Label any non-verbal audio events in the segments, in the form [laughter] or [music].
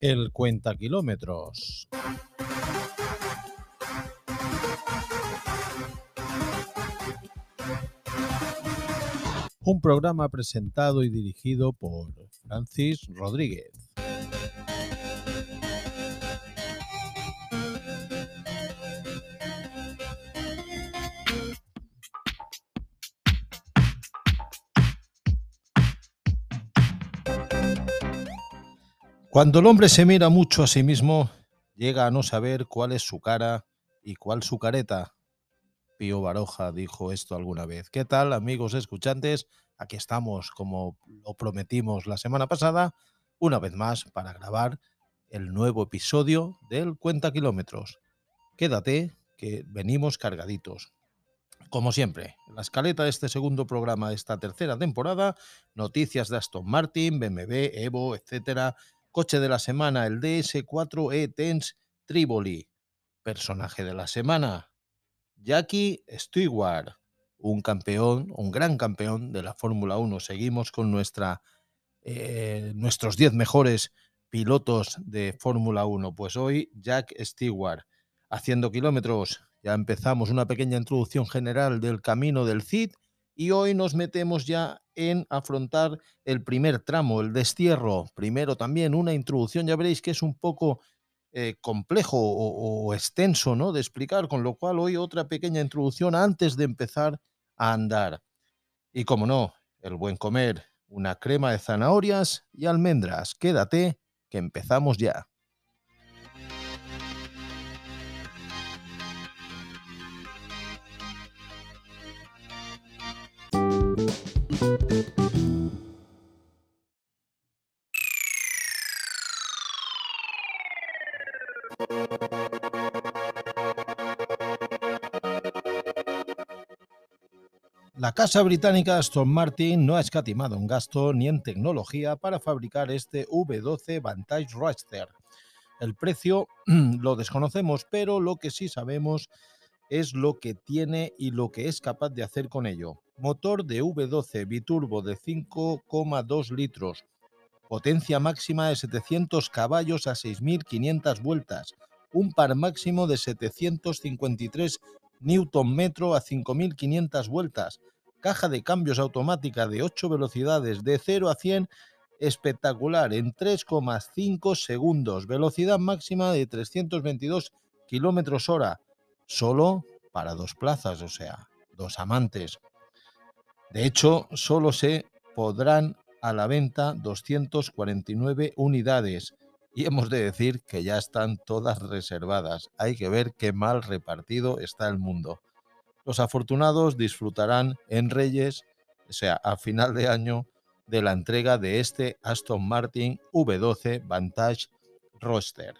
El cuenta kilómetros. Un programa presentado y dirigido por Francis Rodríguez. Cuando el hombre se mira mucho a sí mismo, llega a no saber cuál es su cara y cuál su careta. Pío Baroja dijo esto alguna vez. ¿Qué tal, amigos escuchantes? Aquí estamos, como lo prometimos la semana pasada, una vez más para grabar el nuevo episodio del Cuenta Kilómetros. Quédate, que venimos cargaditos. Como siempre, la escaleta de este segundo programa de esta tercera temporada, noticias de Aston Martin, BMW, Evo, etcétera, Coche de la semana, el DS4E Tense Triboli. Personaje de la semana, Jackie Stewart, un campeón, un gran campeón de la Fórmula 1. Seguimos con nuestra, eh, nuestros 10 mejores pilotos de Fórmula 1. Pues hoy Jack Stewart haciendo kilómetros. Ya empezamos una pequeña introducción general del camino del CID y hoy nos metemos ya en afrontar el primer tramo, el destierro. Primero también una introducción, ya veréis que es un poco eh, complejo o, o, extenso ¿no? de explicar, con lo cual hoy otra pequeña introducción antes de empezar a andar. Y como no, el buen comer, una crema de zanahorias y almendras. Quédate, que empezamos ya. Casa británica Aston Martin no ha escatimado en gasto ni en tecnología para fabricar este V12 Vantage Roadster. El precio [clears throat] lo desconocemos, pero lo que sí sabemos es lo que tiene y lo que es capaz de hacer con ello. Motor de V12 biturbo de 5,2 litros, potencia máxima de 700 caballos a 6.500 vueltas, un par máximo de 753 Newton metro a 5.500 vueltas, caja de cambios automática de 8 velocidades de 0 a 100 espectacular en 3,5 segundos, velocidad máxima de 322 kilómetros hora, solo para dos plazas, o sea, dos amantes. De hecho, solo se podrán a la venta 249 unidades y hemos de decir que ya están todas reservadas. Hay que ver qué mal repartido está el mundo. Los afortunados disfrutarán en Reyes, o sea, a final de año, de la entrega de este Aston Martin V12 Vantage Roadster.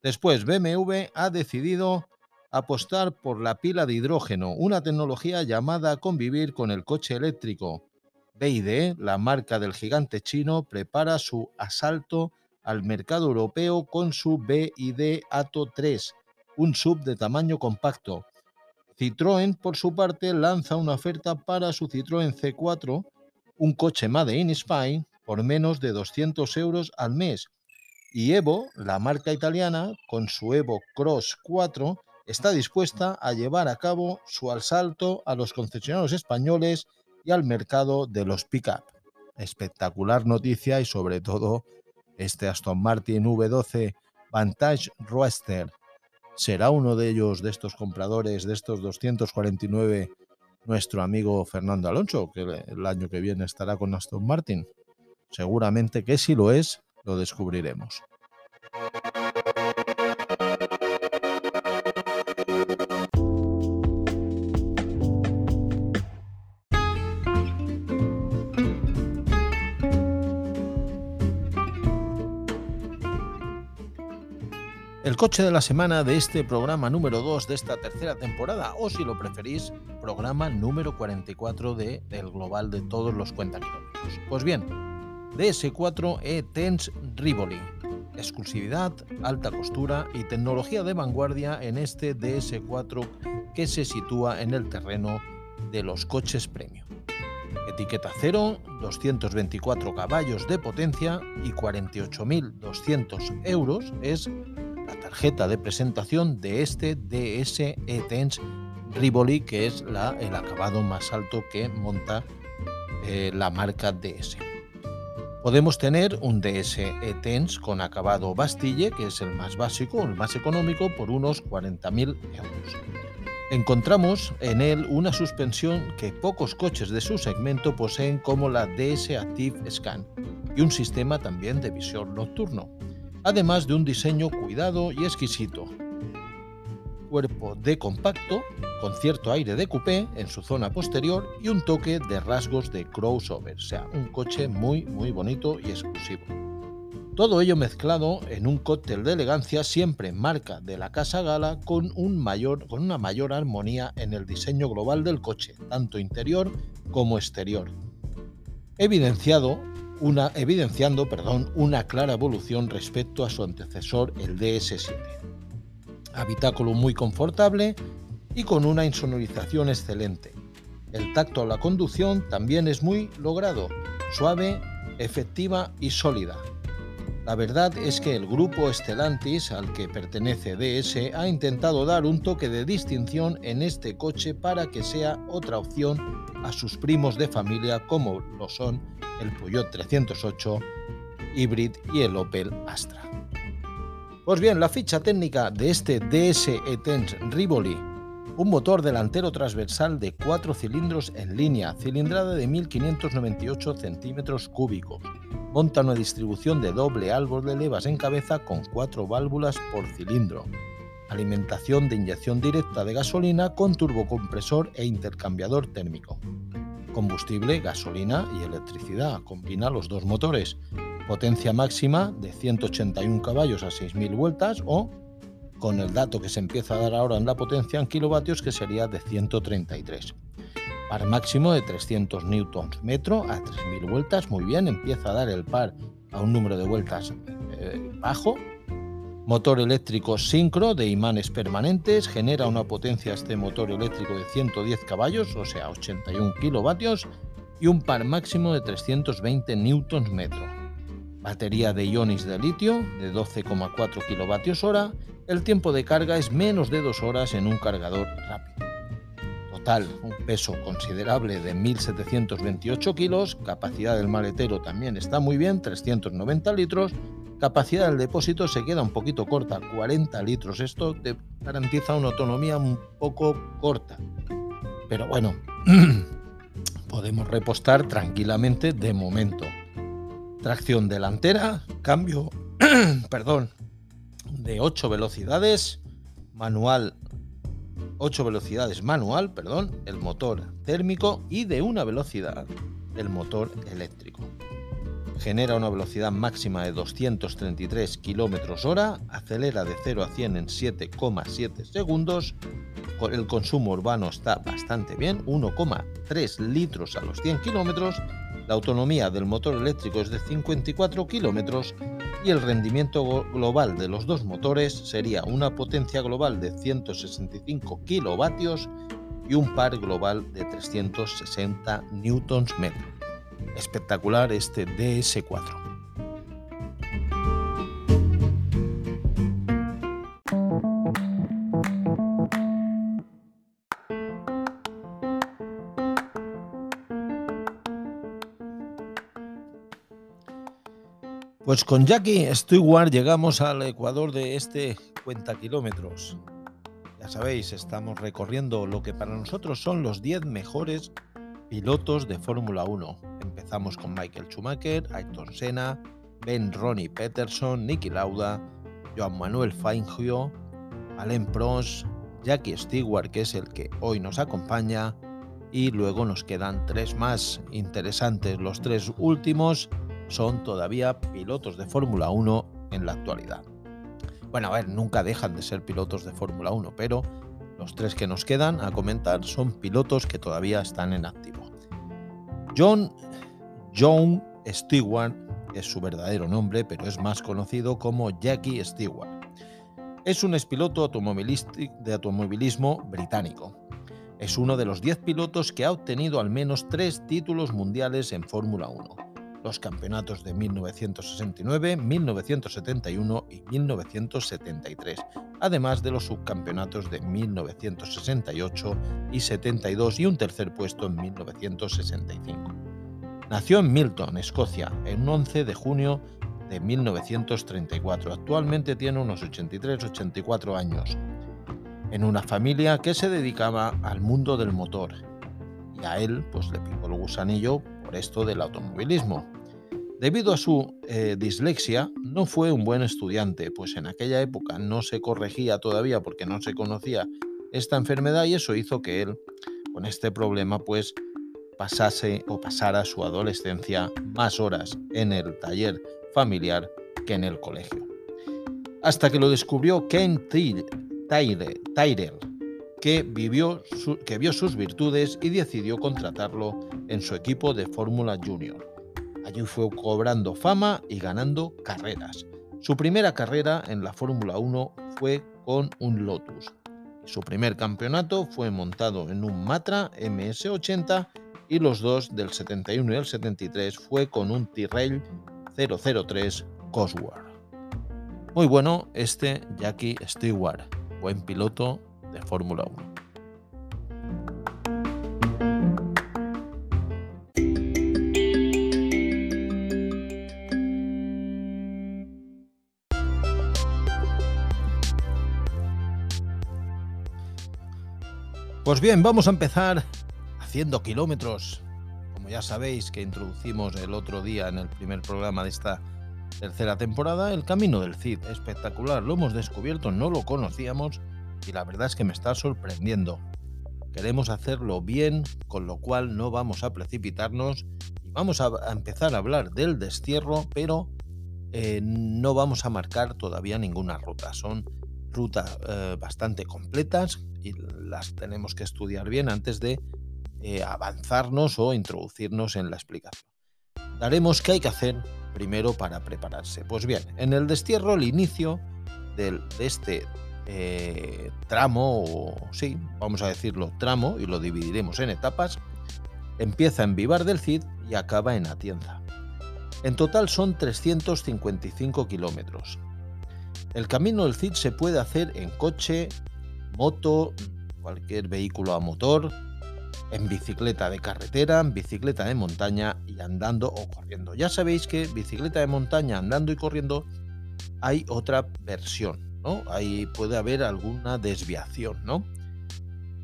Después, BMW ha decidido apostar por la pila de hidrógeno, una tecnología llamada convivir con el coche eléctrico. BID, la marca del gigante chino, prepara su asalto al mercado europeo con su BID Ato 3, un sub de tamaño compacto. Citroën, por su parte, lanza una oferta para su Citroën C4, un coche Made in Spain, por menos de 200 euros al mes. Y Evo, la marca italiana, con su Evo Cross 4, está dispuesta a llevar a cabo su asalto a los concesionarios españoles y al mercado de los pick-up. Espectacular noticia y sobre todo este Aston Martin V12 Vantage Roadster. ¿Será uno de ellos, de estos compradores, de estos 249, nuestro amigo Fernando Alonso, que el año que viene estará con Aston Martin? Seguramente que si lo es, lo descubriremos. El coche de la semana de este programa número 2 de esta tercera temporada, o si lo preferís, programa número 44 de, del global de todos los cuenta kilómetros. Pues bien, DS4 E Tense Rivoli. exclusividad, alta costura y tecnología de vanguardia en este DS4 que se sitúa en el terreno de los coches premium. Etiqueta cero, 224 caballos de potencia y 48.200 euros es tarjeta de presentación de este DS E-Tense Rivoli, que es la, el acabado más alto que monta eh, la marca DS. Podemos tener un DS E-Tense con acabado Bastille, que es el más básico, el más económico, por unos 40.000 euros. Encontramos en él una suspensión que pocos coches de su segmento poseen como la DS Active Scan y un sistema también de visión nocturno, además de un diseño cuidado y exquisito. Cuerpo de compacto, con cierto aire de coupé en su zona posterior y un toque de rasgos de crossover, sea, un coche muy muy bonito y exclusivo. Todo ello mezclado en un cóctel de elegancia siempre marca de la Casa Gala con, un mayor, con una mayor armonía en el diseño global del coche, tanto interior como exterior. Evidenciado una, evidenciando perdón, una clara evolución respecto a su antecesor, el DS7. Habitáculo muy confortable y con una insonorización excelente. El tacto a la conducción también es muy logrado, suave, efectiva y sólida. La verdad es que el grupo Stellantis al que pertenece DS ha intentado dar un toque de distinción en este coche para que sea otra opción a sus primos de familia como lo son el Peugeot 308 Hybrid y el Opel Astra. Pues bien, la ficha técnica de este DS E-Tense Rivoli un motor delantero transversal de 4 cilindros en línea, cilindrada de 1598 centímetros cúbicos. Monta una distribución de doble árbol de levas en cabeza con 4 válvulas por cilindro. Alimentación de inyección directa de gasolina con turbocompresor e intercambiador térmico. Combustible, gasolina y electricidad. Combina los dos motores. Potencia máxima de 181 caballos a 6.000 vueltas o con el dato que se empieza a dar ahora en la potencia en kilovatios que sería de 133. Par máximo de 300 newtons metro a 3000 vueltas, muy bien, empieza a dar el par a un número de vueltas eh, bajo. Motor eléctrico sincro de imanes permanentes, genera una potencia este motor eléctrico de 110 caballos, o sea, 81 kilovatios, y un par máximo de 320 newtons metro. Batería de iones de litio de 12,4 kilovatios hora el tiempo de carga es menos de dos horas en un cargador rápido. Total, un peso considerable de 1.728 kilos, capacidad del maletero también está muy bien, 390 litros, capacidad del depósito se queda un poquito corta, 40 litros. Esto te garantiza una autonomía un poco corta. Pero bueno, [clears throat] podemos repostar tranquilamente de momento. Tracción delantera, cambio, [clears throat] perdón, de 8 velocidades manual 8 velocidades manual, perdón, el motor térmico y de una velocidad el motor eléctrico. Genera una velocidad máxima de 233 km hora, acelera de 0 a 100 en 7,7 segundos, el consumo urbano está bastante bien, 1,3 litros a los 100 km, la autonomía del motor eléctrico es de 54 km y el rendimiento global de los dos motores sería una potencia global de 165 kilovatios y un par global de 360 newtons metro. Espectacular este DS4. Pues con Jackie Stewart llegamos al Ecuador de este cuenta kilómetros. Ya sabéis, estamos recorriendo lo que para nosotros son los 10 mejores pilotos de Fórmula 1. Empezamos con Michael Schumacher, Ayrton Senna, Ben Ronnie Peterson, Nicky Lauda, Joan Manuel Fangio, Alain Prost, Jackie Stewart, que es el que hoy nos acompaña, y luego nos quedan tres más interesantes. Los tres últimos son todavía pilotos de Fórmula 1 en la actualidad. Bueno, a ver, nunca dejan de ser pilotos de Fórmula 1, pero los tres que nos quedan a comentar son pilotos que todavía están en activo. John, John Stewart es su verdadero nombre, pero es más conocido como Jackie Stewart. Es un expiloto de automovilismo británico. Es uno de los 10 pilotos que ha obtenido al menos tres títulos mundiales en Fórmula 1, los campeonatos de 1969, 1971 y 1973, además de los subcampeonatos de 1968 y 72 y un tercer puesto en 1965. Nació en Milton, Escocia, en 11 de junio de 1934. Actualmente tiene unos 83-84 años en una familia que se dedicaba al mundo del motor. Y a él pues le picó el gusanillo por esto del automovilismo. Debido a su eh, dislexia, no fue un buen estudiante, pues en aquella época no se corregía todavía porque no se conocía esta enfermedad y eso hizo que él, con este problema, pues pasase o pasara su adolescencia más horas en el taller familiar que en el colegio. Hasta que lo descubrió Ken Tyrell, que, vivió que vio sus virtudes y decidió contratarlo en su equipo de Fórmula Junior. Allí fue cobrando fama y ganando carreras. Su primera carrera en la Fórmula 1 fue con un Lotus. Su primer campeonato fue montado en un Matra MS80 y los dos del 71 y el 73 fue con un Tyrrell 003 Cosworth. Muy bueno este Jackie Stewart buen piloto de Fórmula 1. Pues bien, vamos a empezar haciendo kilómetros. Como ya sabéis que introducimos el otro día en el primer programa de esta Tercera temporada, El Camino del Cid. Espectacular, lo hemos descubierto, no lo conocíamos y la verdad es que me está sorprendiendo. Queremos hacerlo bien, con lo cual no vamos a precipitarnos y vamos a, empezar a hablar del destierro, pero eh, no vamos a marcar todavía ninguna ruta. Son rutas eh, bastante completas y las tenemos que estudiar bien antes de eh, avanzarnos o introducirnos en la explicación. Daremos qué hay que hacer primero para prepararse. Pues bien, en el destierro, el inicio de este eh, tramo, o sí, vamos a decirlo tramo, y lo dividiremos en etapas, empieza en Vivar del Cid y acaba en Atienza. En total son 355 kilómetros. El camino del Cid se puede hacer en coche, moto, cualquier vehículo a motor, en bicicleta de carretera, en bicicleta de montaña y andando o corriendo. Ya sabéis que bicicleta de montaña, andando y corriendo, hay otra versión, ¿no? Ahí puede haber alguna desviación, ¿no?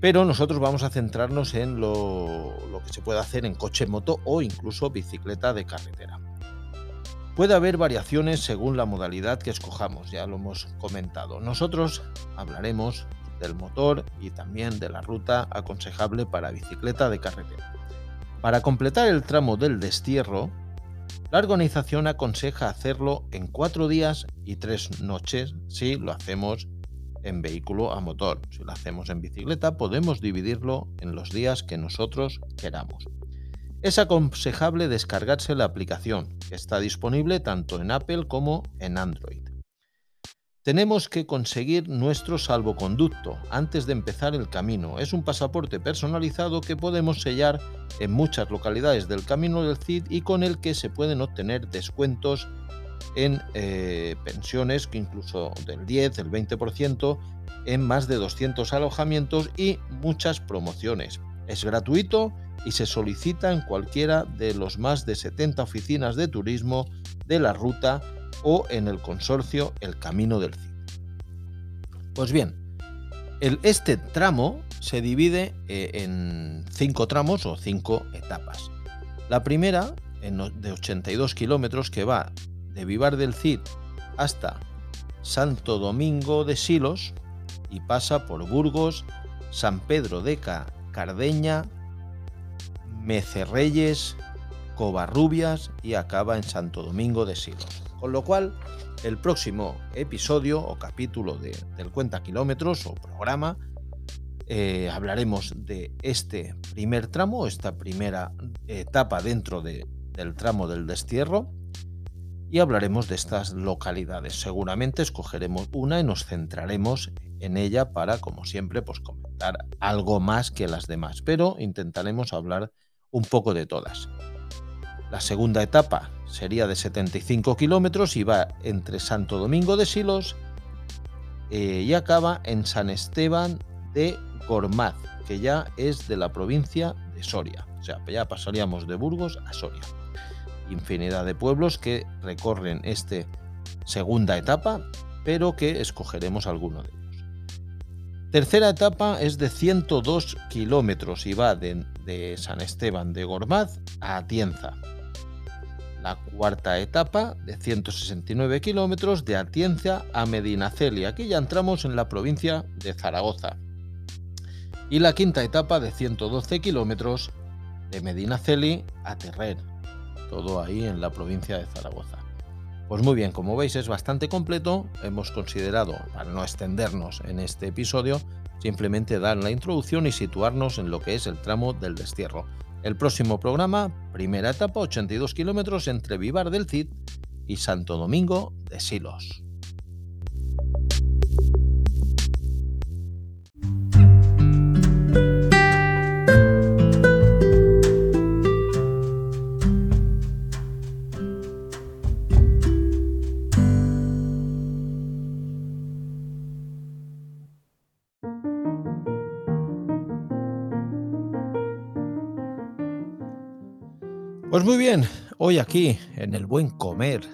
Pero nosotros vamos a centrarnos en lo, lo que se puede hacer en coche, moto o incluso bicicleta de carretera. Puede haber variaciones según la modalidad que escojamos, ya lo hemos comentado. Nosotros hablaremos del motor y también de la ruta aconsejable para bicicleta de carretera. Para completar el tramo del destierro, la organización aconseja hacerlo en cuatro días y tres noches si lo hacemos en vehículo a motor. Si lo hacemos en bicicleta, podemos dividirlo en los días que nosotros queramos. Es aconsejable descargarse la aplicación, que está disponible tanto en Apple como en Android. Tenemos que conseguir nuestro salvoconducto antes de empezar el camino. Es un pasaporte personalizado que podemos sellar en muchas localidades del Camino del Cid y con el que se pueden obtener descuentos en eh, pensiones, que incluso del 10, el 20%, en más de 200 alojamientos y muchas promociones. Es gratuito y se solicita en cualquiera de los más de 70 oficinas de turismo de la ruta o en el consorcio El Camino del Cid. Pues bien, el, este tramo se divide eh, en cinco tramos o cinco etapas. La primera, de 82 kilómetros, que va de Vivar del Cid hasta Santo Domingo de Silos y pasa por Burgos, San Pedro de Cardeña, Mecerreyes, Covarrubias y acaba en Santo Domingo de Silos. Con lo cual, el próximo episodio o capítulo del Cuenta Kilómetros o programa, eh, hablaremos de este primer tramo, esta primera etapa dentro del tramo del destierro. y hablaremos de estas localidades. Seguramente escogeremos una y nos centraremos en ella para, como siempre, pues comentar algo más que las demás, pero intentaremos hablar un poco de todas. La segunda etapa sería de 75 kilómetros y va entre Santo Domingo de Silos eh, y acaba en San Esteban de Gormaz, que ya es de la provincia de Soria. O sea, ya pasaríamos de Burgos a Soria infinidad de pueblos que recorren esta segunda etapa, pero que escogeremos alguno de ellos. Tercera etapa es de 102 kilómetros y va de, San Esteban de Gormaz a Atienza. La cuarta etapa de 169 kilómetros de Atienza a Medinaceli. Aquí ya entramos en la provincia de Zaragoza. Y la quinta etapa de 112 kilómetros de Medinaceli a Terrer todo ahí en la provincia de Zaragoza. Pues muy bien, como veis es bastante completo, hemos considerado, para no extendernos en este episodio, simplemente dar la introducción y situarnos en lo que es el tramo del destierro. El próximo programa, primera etapa, 82 kilómetros entre Vivar del Cid y Santo Domingo de Silos. Bien, hoy aquí en el buen comer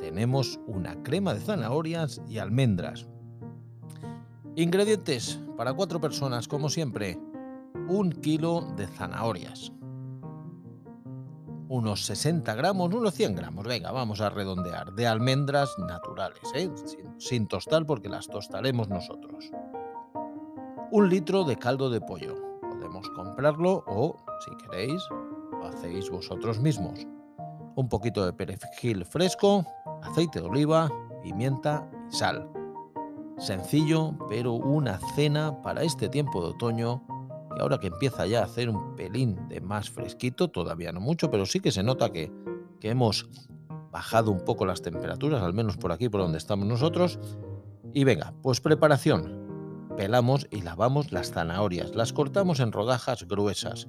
tenemos una crema de zanahorias y almendras. Ingredientes para cuatro personas, como siempre, un kilo de zanahorias, unos 60 gramos, unos 100 gramos, venga, vamos a redondear, de almendras naturales, ¿eh? sin, sin tostar porque las tostaremos nosotros. Un litro de caldo de pollo, podemos comprarlo o, si queréis, hacéis vosotros mismos. Un poquito de perejil fresco, aceite de oliva, pimienta y sal. Sencillo, pero una cena para este tiempo de otoño, y ahora que empieza ya a hacer un pelín de más fresquito, todavía no mucho, pero sí que se nota que, que hemos bajado un poco las temperaturas, al menos por aquí, por donde estamos nosotros. Y venga, pues preparación. Pelamos y lavamos las zanahorias, las cortamos en rodajas gruesas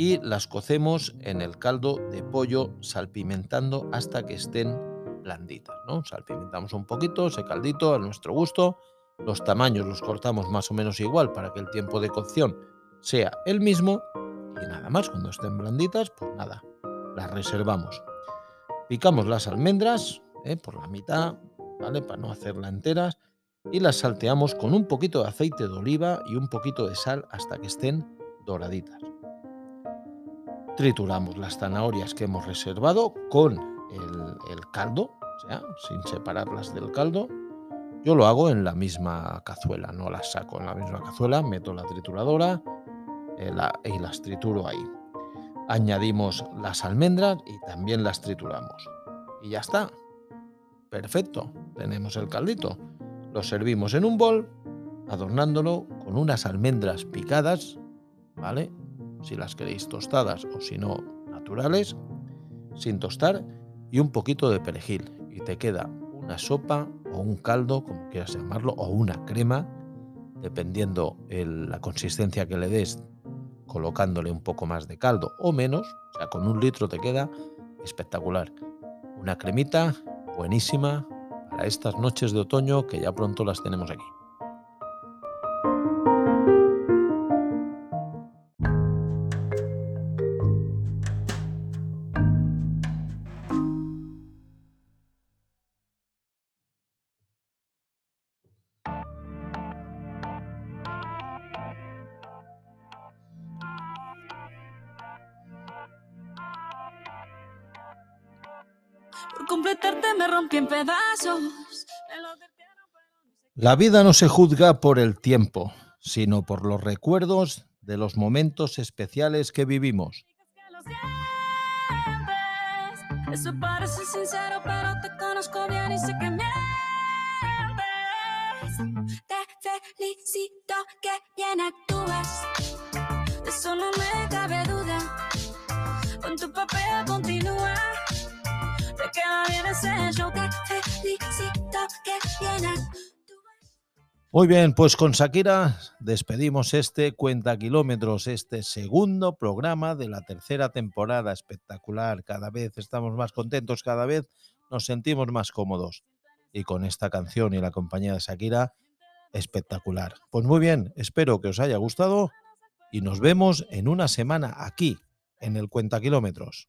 y las cocemos en el caldo de pollo salpimentando hasta que estén blanditas. ¿no? Salpimentamos un poquito ese caldito a nuestro gusto. Los tamaños los cortamos más o menos igual para que el tiempo de cocción sea el mismo. Y nada más, cuando estén blanditas, pues nada, las reservamos. Picamos las almendras ¿eh? por la mitad, ¿vale? Para no hacerlas enteras. Y las salteamos con un poquito de aceite de oliva y un poquito de sal hasta que estén doraditas. Trituramos las zanahorias que hemos reservado con el, caldo, o sea, sin separarlas del caldo. Yo lo hago en la misma cazuela, no las saco en la misma cazuela, meto la trituradora eh, y las trituro ahí. Añadimos las almendras y también las trituramos. Y ya está. Perfecto. Tenemos el caldito. Lo servimos en un bol, adornándolo con unas almendras picadas, ¿vale? Si las queréis tostadas o si no naturales, sin tostar y un poquito de perejil. Y te queda una sopa o un caldo, como quieras llamarlo, o una crema, dependiendo la consistencia que le des, colocándole un poco más de caldo o menos. O sea, con un litro te queda espectacular. Una cremita buenísima para estas noches de otoño que ya pronto las tenemos aquí. La vida no se juzga por el tiempo, sino por los recuerdos de los momentos especiales que vivimos. Eso parece sincero, pero te conozco bien y sé que mientes. Te felicito que bien actúas. De eso no me cabe duda. Con tu papel continúa. Muy bien, pues con Shakira despedimos este Cuenta Kilómetros, este segundo programa de la tercera temporada espectacular. Cada vez estamos más contentos, cada vez nos sentimos más cómodos. Y con esta canción y la compañía de Shakira, espectacular. Pues muy bien, espero que os haya gustado y nos vemos en una semana aquí, en el Cuenta Kilómetros.